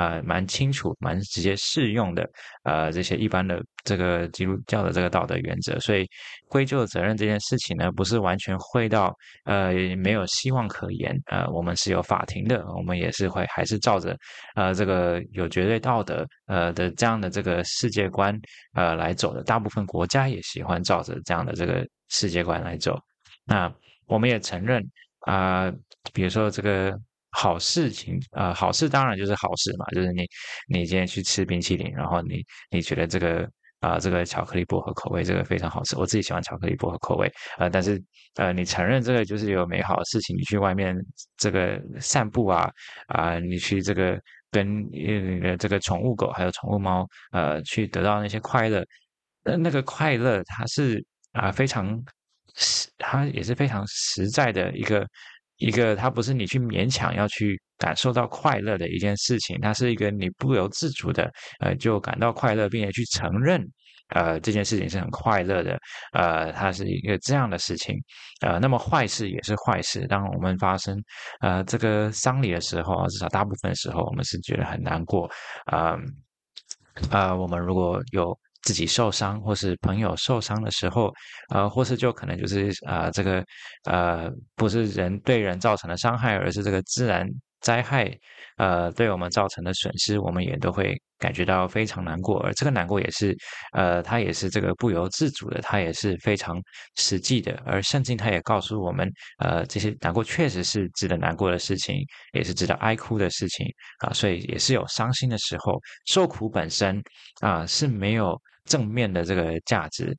呃，蛮清楚、蛮直接适用的，呃，这些一般的这个基督教的这个道德原则，所以归咎责任这件事情呢，不是完全会到呃没有希望可言，呃，我们是有法庭的，我们也是会还是照着呃这个有绝对道德呃的这样的这个世界观呃来走的，大部分国家也喜欢照着这样的这个世界观来走。那我们也承认啊、比如说这个好事情啊、呃，好事当然就是好事嘛，就是你你今天去吃冰淇淋，然后你你觉得这个。啊、这个巧克力薄荷口味，这个非常好吃。我自己喜欢巧克力薄荷口味。呃，但是呃，你承认这个就是有美好的事情，你去外面这个散步啊，啊、你去这个跟你的这个宠物狗还有宠物猫，呃，去得到那些快乐，呃，那个快乐它是啊、非常实，它也是非常实在的一个一个，它不是你去勉强要去。感受到快乐的一件事情，它是一个你不由自主的，呃，就感到快乐，并且去承认，呃，这件事情是很快乐的，呃，它是一个这样的事情，呃，那么坏事也是坏事。当我们发生，呃，这个丧礼的时候，至少大部分时候，我们是觉得很难过，啊、呃，呃，我们如果有自己受伤，或是朋友受伤的时候，呃，或是就可能就是啊、呃，这个呃，不是人对人造成的伤害，而是这个自然。灾害，呃，对我们造成的损失，我们也都会感觉到非常难过，而这个难过也是，呃，它也是这个不由自主的，它也是非常实际的。而圣经它也告诉我们，呃，这些难过确实是值得难过的事情，也是值得哀哭的事情啊，所以也是有伤心的时候。受苦本身啊是没有正面的这个价值。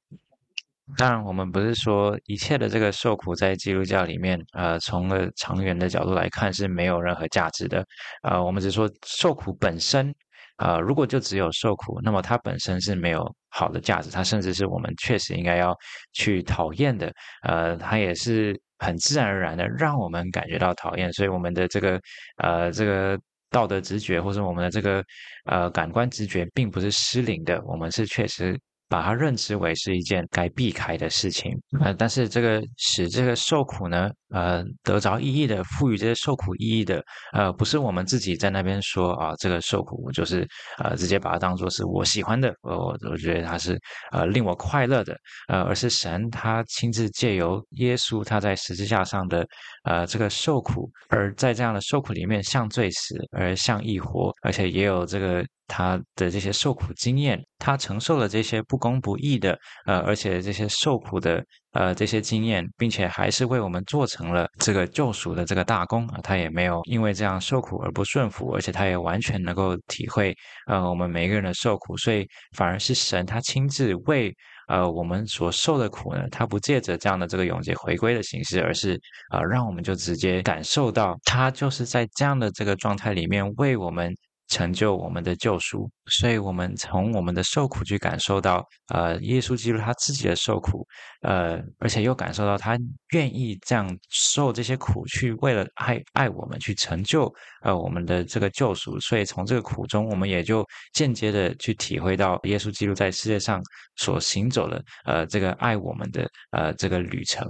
当然，我们不是说一切的这个受苦在基督教里面，呃，从了长远的角度来看是没有任何价值的。呃，我们只说受苦本身，呃，如果就只有受苦，那么它本身是没有好的价值，它甚至是我们确实应该要去讨厌的。呃，它也是很自然而然的让我们感觉到讨厌，所以我们的这个呃这个道德直觉或者我们的这个呃感官直觉并不是失灵的，我们是确实。把它认知为是一件该避开的事情，呃，但是这个使这个受苦呢，呃，得着意义的，赋予这些受苦意义的，呃，不是我们自己在那边说啊，这个受苦就是呃，直接把它当做是我喜欢的，我我觉得它是呃令我快乐的，呃，而是神他亲自借由耶稣他在十字架上的呃这个受苦，而在这样的受苦里面，像罪死而像义活，而且也有这个。他的这些受苦经验，他承受了这些不公不义的，呃，而且这些受苦的，呃，这些经验，并且还是为我们做成了这个救赎的这个大功啊，他也没有因为这样受苦而不顺服，而且他也完全能够体会，呃，我们每一个人的受苦，所以反而是神他亲自为，呃，我们所受的苦呢，他不借着这样的这个永劫回归的形式，而是啊，呃，让我们就直接感受到，他就是在这样的这个状态里面为我们。成就我们的救赎，所以我们从我们的受苦去感受到，呃，耶稣基督他自己的受苦，呃，而且又感受到他愿意这样受这些苦，去为了爱爱我们，去成就呃我们的这个救赎。所以从这个苦中，我们也就间接的去体会到耶稣基督在世界上所行走的，呃，这个爱我们的呃这个旅程。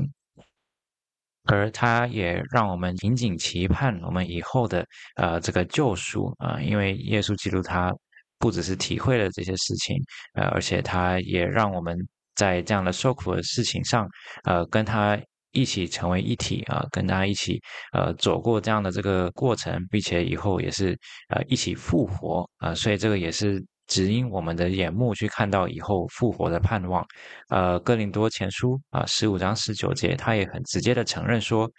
而他也让我们紧紧期盼我们以后的呃这个救赎啊、因为耶稣基督他不只是体会了这些事情，呃，而且他也让我们在这样的受苦的事情上，呃，跟他一起成为一体啊、呃，跟他一起呃走过这样的这个过程，并且以后也是呃一起复活啊、所以这个也是。指引我们的眼目去看到以后复活的盼望，呃，哥林多前书啊十五章十九节，他也很直接的承认说，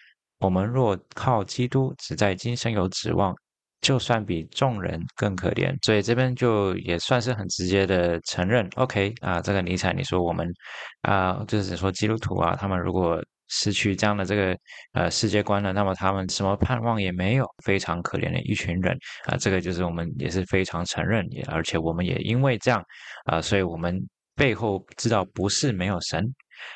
我们若靠基督只在今生有指望，就算比众人更可怜。所以这边就也算是很直接的承认，OK 啊，这个尼采你说我们啊，就是说基督徒啊，他们如果。失去这样的这个呃世界观了，那么他们什么盼望也没有，非常可怜的一群人啊、这个就是我们也是非常承认，也而且我们也因为这样啊、所以我们背后知道不是没有神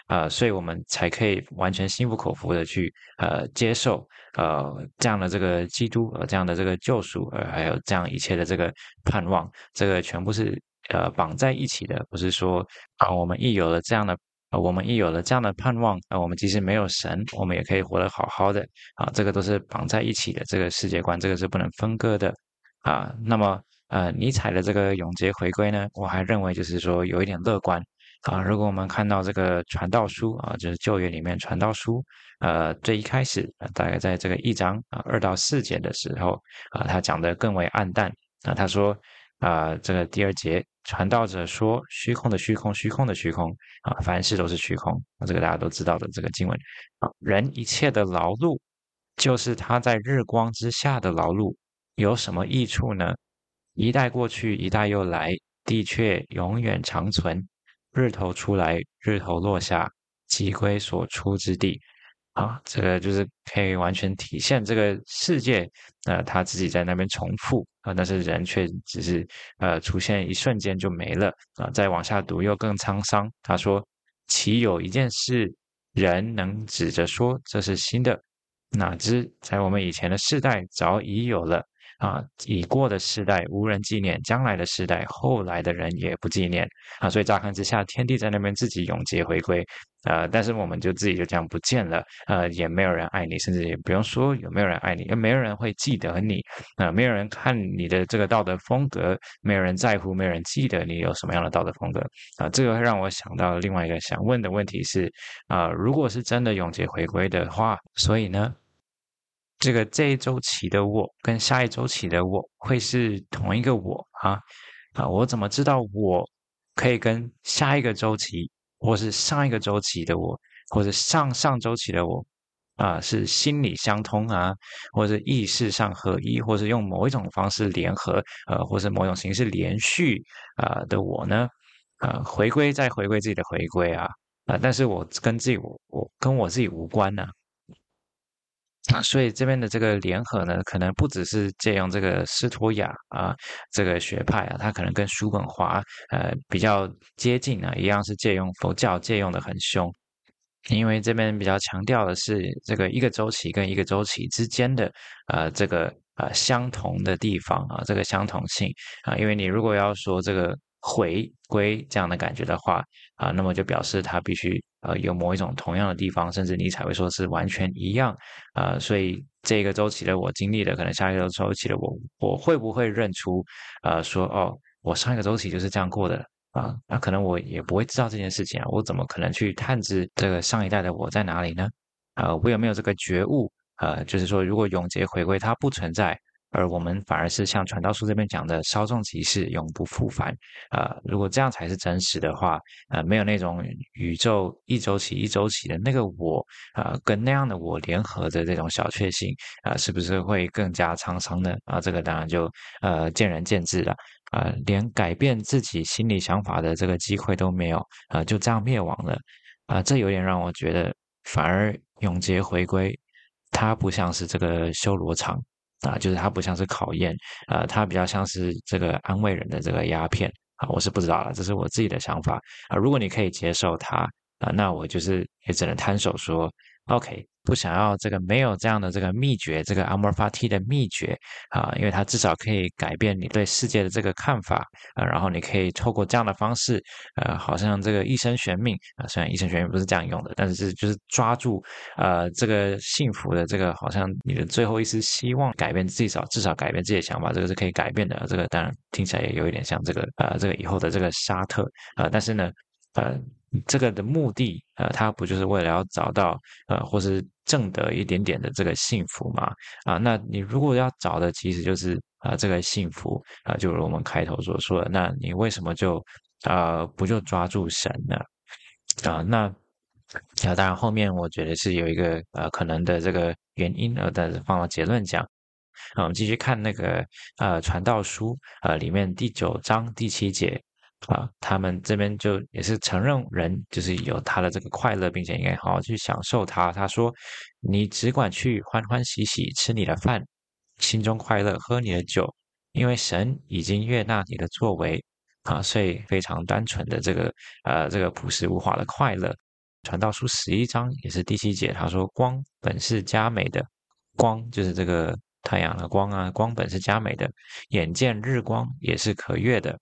啊、所以我们才可以完全心服口服的去呃接受呃这样的这个基督呃这样的这个救赎，呃还有这样一切的这个盼望，这个全部是呃绑在一起的，不是说啊、我们一有了这样的。啊，我们一有了这样的盼望，啊，我们即使没有神，我们也可以活得好好的，啊，这个都是绑在一起的，这个世界观，这个是不能分割的，啊，那么，呃，尼采的这个永劫回归呢，我还认为就是说有一点乐观，啊，如果我们看到这个传道书，啊，就是旧约里面传道书，呃，最一开始，大概在这个一章啊二到四节的时候，啊，他讲的更为暗淡，啊，他说。啊、这个第二节传道者说：“虚空的虚空，虚空的虚空啊，凡事都是虚空。”啊，这个大家都知道的这个经文啊，人一切的劳碌，就是他在日光之下的劳碌，有什么益处呢？一代过去，一代又来，地却永远长存。日头出来，日头落下，即归所出之地。啊，这个就是可以完全体现这个世界，呃，他自己在那边重复啊，但是人却只是呃出现一瞬间就没了啊。再往下读又更沧桑。他说：“岂有一件事，人能指着说这是新的？哪知在我们以前的世代早已有了。”啊，已过的世代无人纪念，将来的世代后来的人也不纪念啊，所以乍看之下，天地在那边自己永劫回归，呃，但是我们就自己就这样不见了，呃，也没有人爱你，甚至也不用说有没有人爱你，因为没有人会记得你，啊、没有人看你的这个道德风格，没有人在乎，没有人记得你有什么样的道德风格，啊、这个会让我想到另外一个想问的问题是，啊、如果是真的永劫回归的话，所以呢？这个这一周期的我跟下一周期的我会是同一个我啊啊！我怎么知道我可以跟下一个周期，或是上一个周期的我，或者上上周期的我啊，是心理相通啊，或者意识上合一，或是用某一种方式联合，呃，或是某种形式连续啊的我呢？啊，回归再回归自己的回归啊啊！但是我跟自己我我跟我自己无关呢、啊。啊，所以这边的这个联合呢，可能不只是借用这个斯托亚啊这个学派啊，它可能跟叔本华呃比较接近啊，一样是借用佛教借用的很凶，因为这边比较强调的是这个一个周期跟一个周期之间的呃这个呃相同的地方啊，这个相同性啊，因为你如果要说这个。回归这样的感觉的话啊，那么就表示它必须呃有某一种同样的地方，甚至你才会说是完全一样啊。所以这个周期的我经历的，可能下一个周期的我，我会不会认出呃说哦，我上一个周期就是这样过的啊？那可能我也不会知道这件事情啊。我怎么可能去探知这个上一代的我在哪里呢？啊，我有没有这个觉悟？呃，就是说如果永劫回归它不存在。而我们反而是像传道书这边讲的，稍纵即逝，永不复返。啊、如果这样才是真实的话，呃，没有那种宇宙一周期一周期的那个我，啊、跟那样的我联合的这种小确幸，啊、是不是会更加沧桑呢？啊，这个当然就呃见仁见智了。啊、连改变自己心理想法的这个机会都没有，啊、就这样灭亡了。啊、这有点让我觉得，反而永劫回归，它不像是这个修罗场。啊，就是它不像是考验，呃，它比较像是这个安慰人的这个鸦片啊，我是不知道了，这是我自己的想法啊。如果你可以接受它啊，那我就是也只能摊手说，OK。不想要这个没有这样的这个秘诀，这个阿摩尔法提的秘诀啊，因为它至少可以改变你对世界的这个看法啊，然后你可以透过这样的方式，呃，好像这个一生悬命啊，虽然一生悬命不是这样用的，但是就是抓住呃这个幸福的这个好像你的最后一丝希望，改变至少至少改变自己的想法，这个是可以改变的。这个当然听起来也有一点像这个呃这个以后的这个沙特啊，但是呢。呃，这个的目的，呃，他不就是为了要找到，呃，或是挣得一点点的这个幸福吗？啊，那你如果要找的其实就是啊、这个幸福啊，就如我们开头所说的，那你为什么就啊、不就抓住神呢？啊，那啊，当然后面我觉得是有一个呃可能的这个原因，呃，但是放到结论讲，啊，我们继续看那个呃传道书，呃，里面第九章第七节。啊，他们这边就也是承认人就是有他的这个快乐，并且应该好好去享受它。他说：“你只管去欢欢喜喜吃你的饭，心中快乐，喝你的酒，因为神已经悦纳你的作为。”啊，所以非常单纯的这个呃这个朴实无华的快乐。传道书十一章也是第七节，他说：“光本是佳美的，光就是这个太阳的光啊，光本是佳美的，眼见日光也是可悦的。”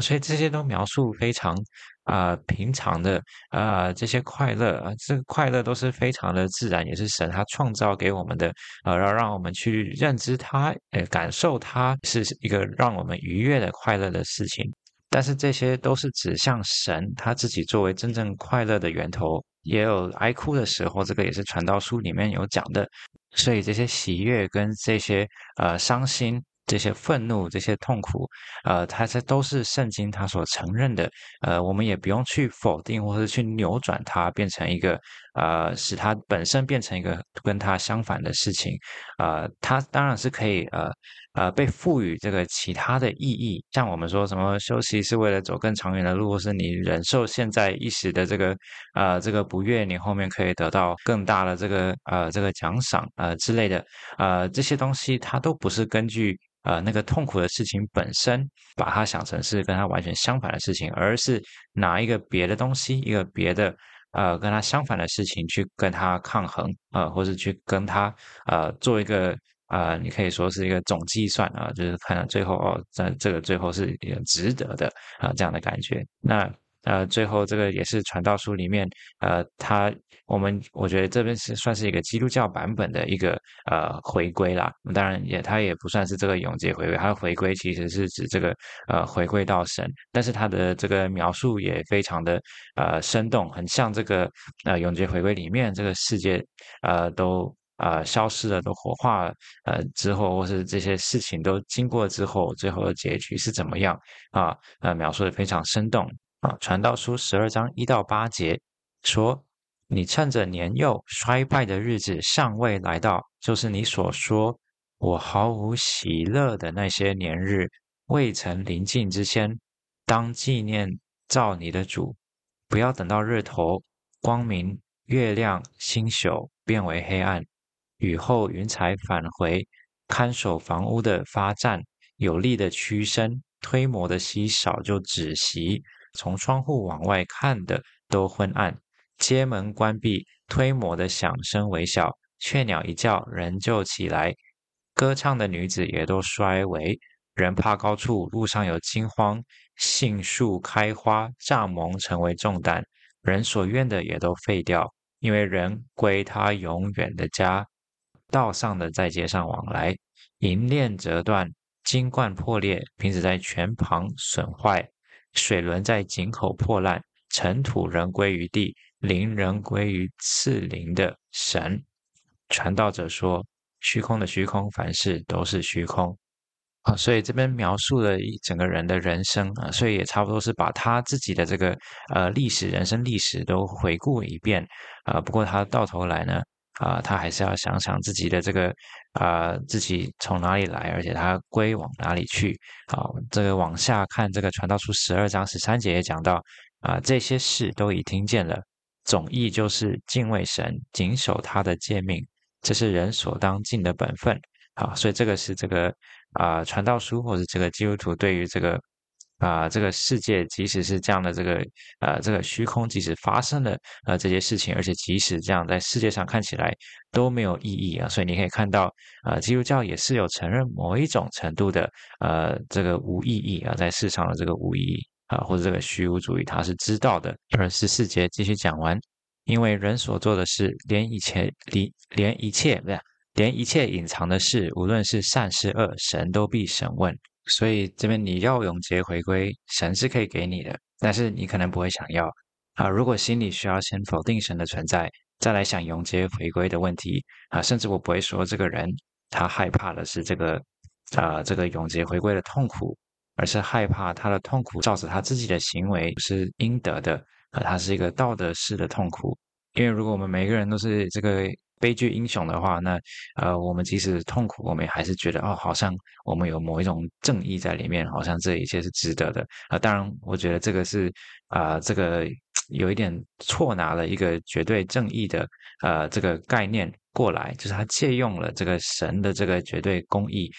所以这些都描述非常啊、平常的啊、这些快乐啊，这个快乐都是非常的自然，也是神他创造给我们的啊，要让我们去认知它，呃，感受它是一个让我们愉悦的快乐的事情。但是这些都是指向神他自己作为真正快乐的源头，也有哀哭的时候，这个也是传道书里面有讲的。所以这些喜悦跟这些呃伤心。这些愤怒、这些痛苦，呃，它这都是圣经它所承认的，呃，我们也不用去否定或者去扭转它，变成一个呃，使它本身变成一个跟它相反的事情，呃，它当然是可以呃呃被赋予这个其他的意义，像我们说什么休息是为了走更长远的路，或是你忍受现在一时的这个呃这个不悦，你后面可以得到更大的这个呃这个奖赏呃之类的，呃这些东西它都不是根据。呃，那个痛苦的事情本身，把它想成是跟它完全相反的事情，而是拿一个别的东西，一个别的呃跟它相反的事情去跟它抗衡，呃，或是去跟它呃做一个呃，你可以说是一个总计算啊，就是看到最后哦，在这个最后是值得的啊，这样的感觉。那。呃，最后这个也是传道书里面，呃，他我们我觉得这边是算是一个基督教版本的一个呃回归啦。当然也他也不算是这个永劫回归，他的回归其实是指这个呃回归到神，但是他的这个描述也非常的呃生动，很像这个呃永劫回归里面这个世界呃都呃消失了，都火化了呃之后，或是这些事情都经过之后，最后的结局是怎么样啊？呃，描述的非常生动。啊，传道书十二章一到八节说：“你趁着年幼衰败的日子尚未来到，就是你所说我毫无喜乐的那些年日未曾临近之前，当纪念造你的主，不要等到日头光明、月亮、星宿变为黑暗，雨后云彩返回，看守房屋的发颤，有力的屈伸，推磨的稀少就止息。”从窗户往外看的都昏暗，街门关闭，推磨的响声微小，雀鸟一叫，人就起来；歌唱的女子也都衰微。人怕高处，路上有惊慌，杏树开花，蚱蜢成为重担。人所愿的也都废掉，因为人归他永远的家。道上的在街上往来，银链折断，金冠破裂，瓶子在泉旁损坏。水轮在井口破烂，尘土仍归于地，灵仍归于赐灵的神。传道者说：“虚空的虚空，凡事都是虚空。”啊，所以这边描述了一整个人的人生啊，所以也差不多是把他自己的这个呃历史、人生历史都回顾一遍啊。不过他到头来呢，啊，他还是要想想自己的这个啊，自己从哪里来，而且他归往哪里去。好，这个往下看，这个传道书十二章十三节也讲到啊，这些事都已听见了，总意就是敬畏神，谨守他的诫命，这是人所当尽的本分。好，所以这个是这个啊传道书，或者这个基督徒对于这个。啊，这个世界即使是这样的这个呃，这个虚空，即使发生了呃这些事情，而且即使这样在世界上看起来都没有意义啊，所以你可以看到，呃，基督教也是有承认某一种程度的呃这个无意义啊，在世上的这个无意义啊，或者这个虚无主义，他是知道的。二十四节继续讲完，因为人所做的事，连一切连连一切不是连一切隐藏的事，无论是善是恶，神都必审问。所以这边你要永劫回归，神是可以给你的，但是你可能不会想要啊。如果心里需要先否定神的存在，再来想永劫回归的问题啊，甚至我不会说这个人他害怕的是这个啊这个永劫回归的痛苦，而是害怕他的痛苦造成他自己的行为是应得的啊，他是一个道德式的痛苦。因为如果我们每个人都是这个。悲剧英雄的话，那呃，我们即使痛苦，我们也还是觉得哦，好像我们有某一种正义在里面，好像这一切是值得的啊、当然，我觉得这个是啊、这个有一点错拿了一个绝对正义的呃这个概念过来，就是他借用了这个神的这个绝对公义，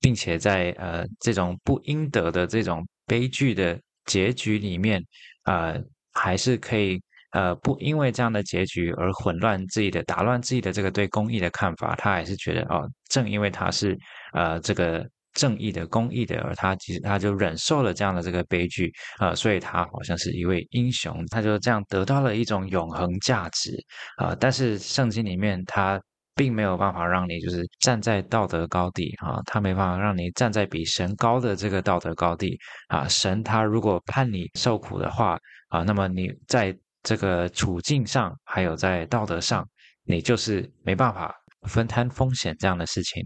并且在呃这种不应得的这种悲剧的结局里面，呃，还是可以。呃，不因为这样的结局而混乱自己的、打乱自己的这个对公义的看法，他还是觉得哦，正因为他是呃这个正义的、公义的，而他其实他就忍受了这样的这个悲剧啊、所以他好像是一位英雄，他就这样得到了一种永恒价值啊、但是圣经里面他并没有办法让你就是站在道德高地啊，他没办法让你站在比神高的这个道德高地啊。神他如果判你受苦的话啊，那么你在这个处境上，还有在道德上，你就是没办法分摊风险这样的事情。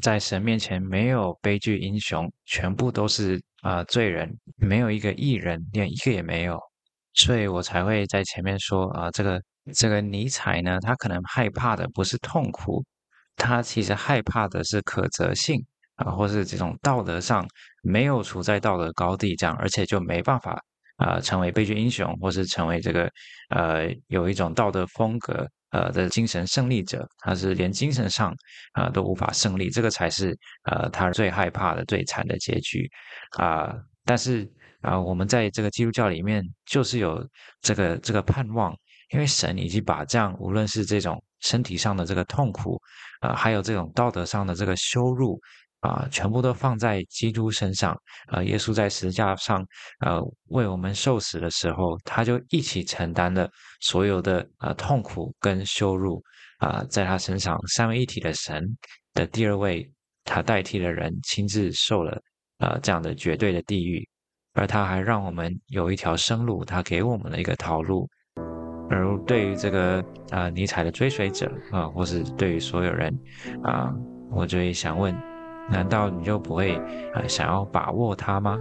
在神面前没有悲剧英雄，全部都是啊、罪人，没有一个义人，连一个也没有。所以我才会在前面说啊、这个这个尼采呢，他可能害怕的不是痛苦，他其实害怕的是可责性啊、或是这种道德上没有处在道德高地这样，而且就没办法啊、成为悲剧英雄，或是成为这个呃有一种道德风格。呃的精神胜利者，他是连精神上啊、呃、都无法胜利，这个才是呃他最害怕的、最惨的结局啊、呃。但是啊、呃，我们在这个基督教里面，就是有这个这个盼望，因为神已经把这样无论是这种身体上的这个痛苦、呃，还有这种道德上的这个羞辱。啊，全部都放在基督身上。啊，耶稣在十字架上，呃，为我们受死的时候，他就一起承担了所有的啊痛苦跟羞辱。啊，在他身上，三位一体的神的第二位，他代替了人，亲自受了啊这样的绝对的地狱。而他还让我们有一条生路，他给我们了一个逃路。而对于这个啊尼采的追随者啊，或是对于所有人啊，我就想问。难道你就不会呃想要把握它吗？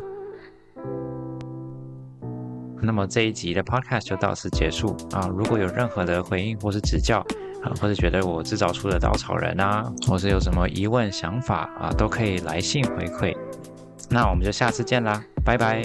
那么这一集的 podcast 就到此结束啊！如果有任何的回应或是指教啊，或是觉得我制造出的稻草人啊，或是有什么疑问想法啊，都可以来信回馈。那我们就下次见啦，拜拜。